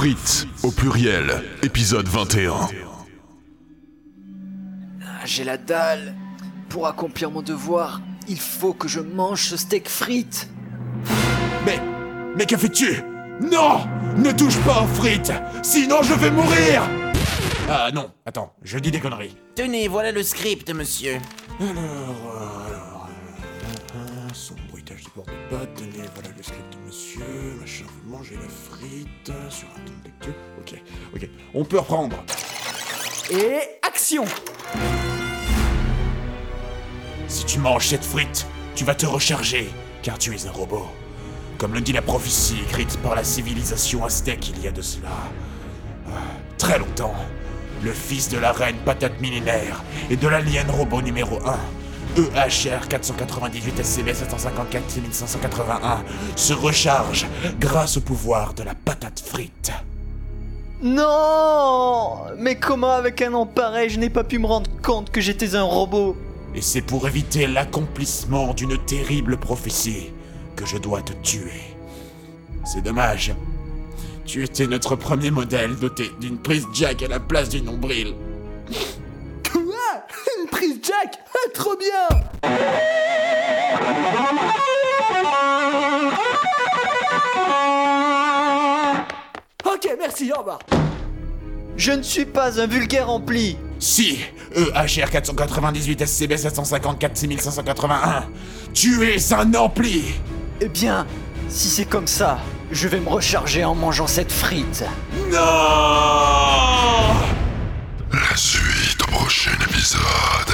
Frites au pluriel, épisode 21. Ah, J'ai la dalle. Pour accomplir mon devoir, il faut que je mange ce steak frites. Mais. Mais que fais-tu? Non Ne touche pas aux frites Sinon je vais mourir Ah non, attends, je dis des conneries. Tenez, voilà le script, monsieur. Alors, euh, alors, euh, son bruitage du bord de pâte, tenez, voilà le script de monsieur, mangez la frite sur un ton. Ok, ok, on peut reprendre. Et action Si tu manges cette frite, tu vas te recharger, car tu es un robot. Comme le dit la prophétie écrite par la civilisation aztèque il y a de cela. euh, très longtemps. Le fils de la reine patate millénaire et de l'alien robot numéro 1. EHR 498 SCB 754 6581 se recharge grâce au pouvoir de la patate frite. Non Mais comment avec un nom pareil, je n'ai pas pu me rendre compte que j'étais un robot? Et c'est pour éviter l'accomplissement d'une terrible prophétie que je dois te tuer. C'est dommage. Tu étais notre premier modèle doté d'une prise jack à la place du nombril. Une prise jack Ah, Trop bien Ok, merci, au revoir. Je ne suis pas un vulgaire rempli. Si, EHR 498 SCB 754 6581, tu es un ampli Eh bien, si c'est comme ça, je vais me recharger en mangeant cette frite. Non La